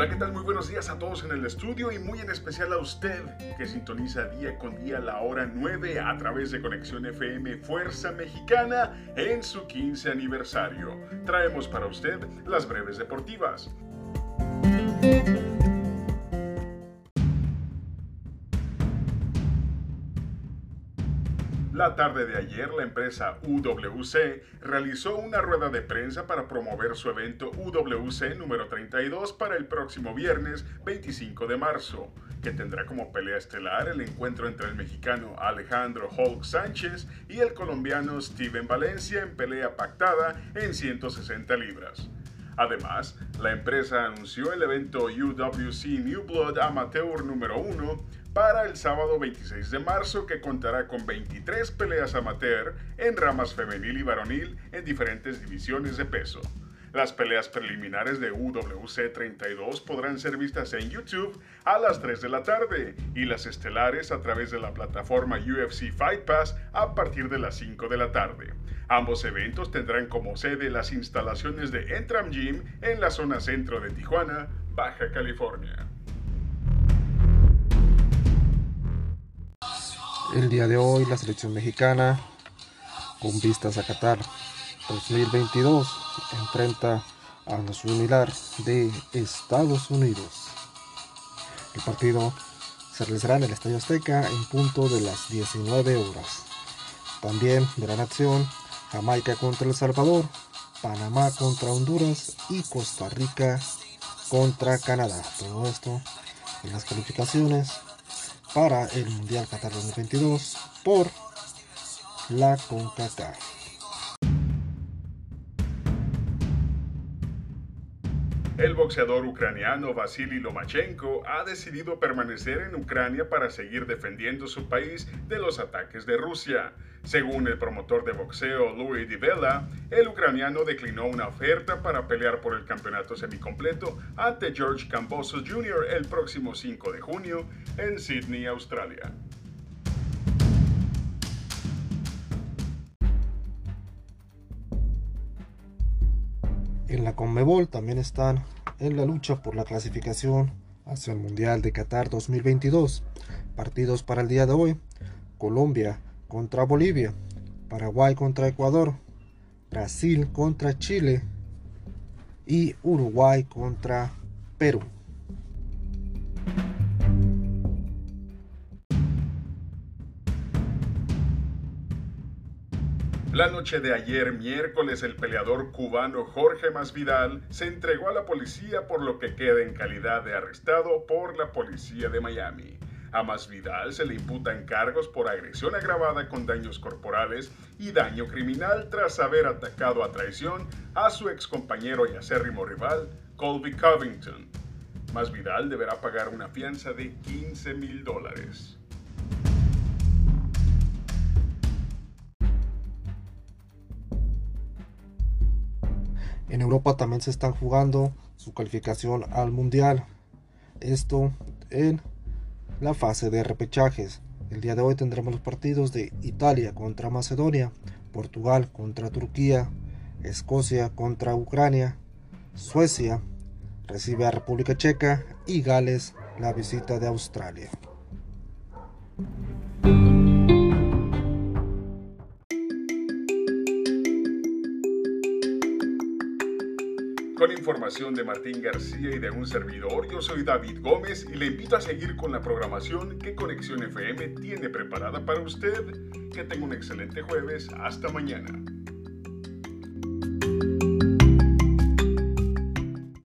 Hola, ¿qué tal? Muy buenos días a todos en el estudio y muy en especial a usted que sintoniza día con día la hora 9 a través de Conexión FM Fuerza Mexicana en su 15 aniversario. Traemos para usted las breves deportivas. La tarde de ayer, la empresa UWC realizó una rueda de prensa para promover su evento UWC número 32 para el próximo viernes 25 de marzo, que tendrá como pelea estelar el encuentro entre el mexicano Alejandro Hulk Sánchez y el colombiano Steven Valencia en pelea pactada en 160 libras. Además, la empresa anunció el evento UWC New Blood Amateur número 1 para el sábado 26 de marzo que contará con 23 peleas amateur en ramas femenil y varonil en diferentes divisiones de peso. Las peleas preliminares de UWC 32 podrán ser vistas en YouTube a las 3 de la tarde y las estelares a través de la plataforma UFC Fight Pass a partir de las 5 de la tarde. Ambos eventos tendrán como sede las instalaciones de Entram Gym en la zona centro de Tijuana, Baja California. El día de hoy la selección mexicana, con vistas a Qatar 2022, enfrenta a la similar de Estados Unidos. El partido se realizará en el Estadio Azteca en punto de las 19 horas. También verán acción Jamaica contra El Salvador, Panamá contra Honduras y Costa Rica contra Canadá. Todo esto en las calificaciones para el Mundial Qatar 2022 por la CONCACAF. El boxeador ucraniano Vasily Lomachenko ha decidido permanecer en Ucrania para seguir defendiendo su país de los ataques de Rusia. Según el promotor de boxeo Louis Vela, el ucraniano declinó una oferta para pelear por el campeonato semicompleto ante George Cambosos Jr. el próximo 5 de junio en Sydney, Australia. En la Conmebol también están en la lucha por la clasificación hacia el Mundial de Qatar 2022. Partidos para el día de hoy. Colombia contra Bolivia. Paraguay contra Ecuador. Brasil contra Chile. Y Uruguay contra Perú. La noche de ayer, miércoles, el peleador cubano Jorge Masvidal se entregó a la policía por lo que queda en calidad de arrestado por la policía de Miami. A Masvidal se le imputan cargos por agresión agravada con daños corporales y daño criminal tras haber atacado a traición a su ex compañero y acérrimo rival, Colby Covington. Masvidal deberá pagar una fianza de 15 mil dólares. En Europa también se están jugando su calificación al Mundial. Esto en la fase de repechajes. El día de hoy tendremos los partidos de Italia contra Macedonia, Portugal contra Turquía, Escocia contra Ucrania, Suecia recibe a República Checa y Gales la visita de Australia. Información de Martín García y de un servidor, yo soy David Gómez y le invito a seguir con la programación que Conexión FM tiene preparada para usted. Que tenga un excelente jueves. Hasta mañana.